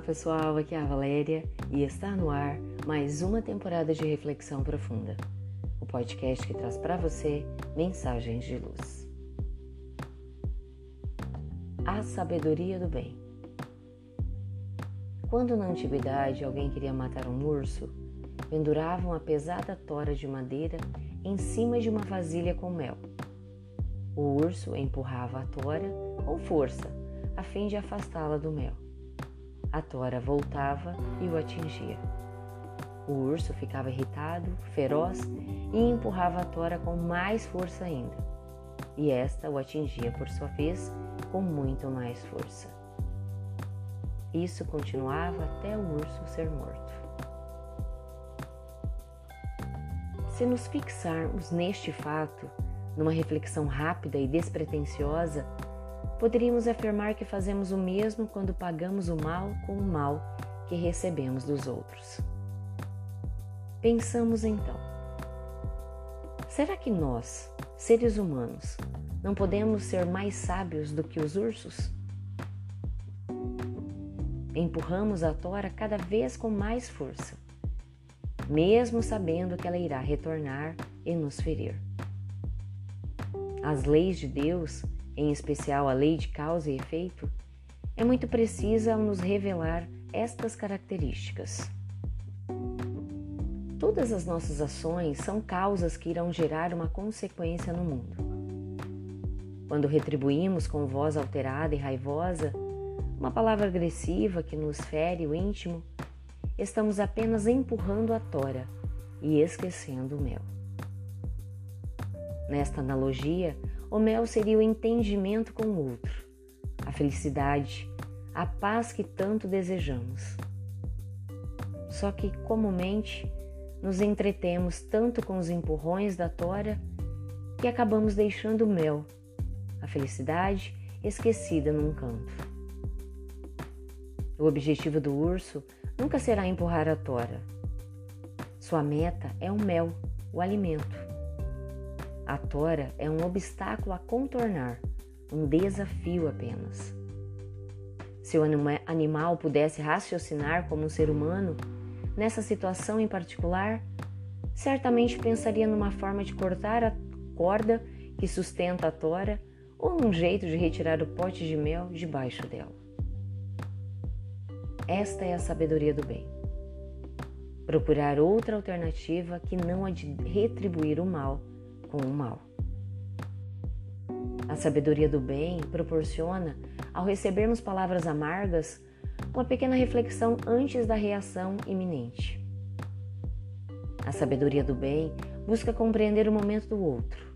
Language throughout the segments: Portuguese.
Olá pessoal, aqui é a Valéria e está no ar mais uma temporada de Reflexão Profunda, o podcast que traz para você mensagens de luz. A sabedoria do bem. Quando na antiguidade alguém queria matar um urso, penduravam a pesada tora de madeira em cima de uma vasilha com mel. O urso empurrava a tora com força a fim de afastá-la do mel. A tora voltava e o atingia. O urso ficava irritado, feroz e empurrava a tora com mais força ainda. E esta o atingia por sua vez com muito mais força. Isso continuava até o urso ser morto. Se nos fixarmos neste fato, numa reflexão rápida e despretensiosa, Poderíamos afirmar que fazemos o mesmo quando pagamos o mal com o mal que recebemos dos outros. Pensamos então: será que nós, seres humanos, não podemos ser mais sábios do que os ursos? Empurramos a tora cada vez com mais força, mesmo sabendo que ela irá retornar e nos ferir. As leis de Deus em especial a lei de causa e efeito, é muito precisa ao nos revelar estas características. Todas as nossas ações são causas que irão gerar uma consequência no mundo. Quando retribuímos com voz alterada e raivosa, uma palavra agressiva que nos fere o íntimo, estamos apenas empurrando a tora e esquecendo o mel. Nesta analogia, o mel seria o entendimento com o outro, a felicidade, a paz que tanto desejamos. Só que, comumente, nos entretemos tanto com os empurrões da tora que acabamos deixando o mel, a felicidade, esquecida num canto. O objetivo do urso nunca será empurrar a tora. Sua meta é o mel, o alimento. A tora é um obstáculo a contornar, um desafio apenas. Se o animal pudesse raciocinar como um ser humano, nessa situação em particular, certamente pensaria numa forma de cortar a corda que sustenta a tora ou num jeito de retirar o pote de mel debaixo dela. Esta é a sabedoria do bem. Procurar outra alternativa que não a de retribuir o mal com o mal. A sabedoria do bem proporciona, ao recebermos palavras amargas, uma pequena reflexão antes da reação iminente. A sabedoria do bem busca compreender o momento do outro,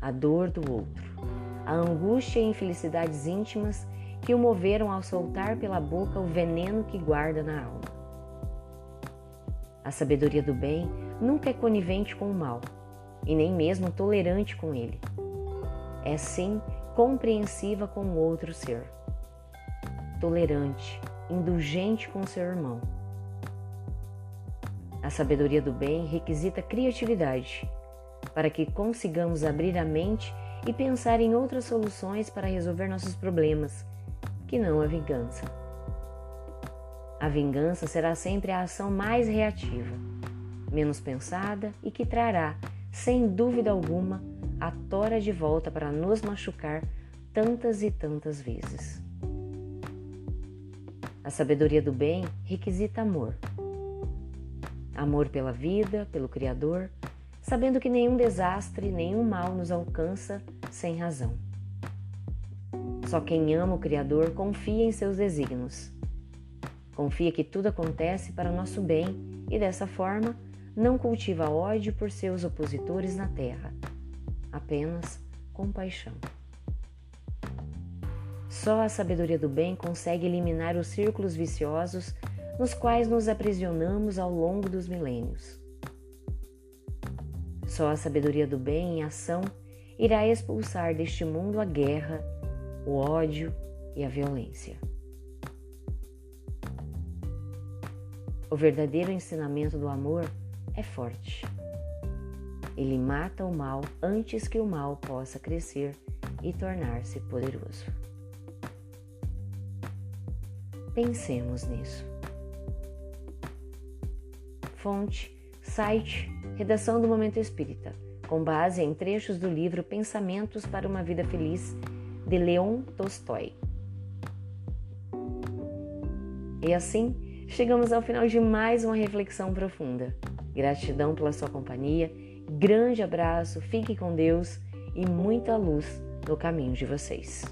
a dor do outro, a angústia e infelicidades íntimas que o moveram ao soltar pela boca o veneno que guarda na alma. A sabedoria do bem nunca é conivente com o mal, e nem mesmo tolerante com ele. É sim compreensiva com o outro ser, tolerante, indulgente com seu irmão. A sabedoria do bem requisita criatividade para que consigamos abrir a mente e pensar em outras soluções para resolver nossos problemas, que não a vingança. A vingança será sempre a ação mais reativa, menos pensada e que trará sem dúvida alguma, a tora de volta para nos machucar tantas e tantas vezes. A sabedoria do bem requisita amor. Amor pela vida, pelo Criador, sabendo que nenhum desastre, nenhum mal nos alcança sem razão. Só quem ama o Criador confia em seus desígnios. Confia que tudo acontece para nosso bem e dessa forma não cultiva ódio por seus opositores na terra, apenas compaixão. Só a sabedoria do bem consegue eliminar os círculos viciosos nos quais nos aprisionamos ao longo dos milênios. Só a sabedoria do bem em ação irá expulsar deste mundo a guerra, o ódio e a violência. O verdadeiro ensinamento do amor é forte. Ele mata o mal antes que o mal possa crescer e tornar-se poderoso. Pensemos nisso. Fonte, site, redação do Momento Espírita, com base em trechos do livro Pensamentos para uma Vida Feliz, de Leon Tolstói. E assim, chegamos ao final de mais uma reflexão profunda. Gratidão pela sua companhia, grande abraço, fique com Deus e muita luz no caminho de vocês.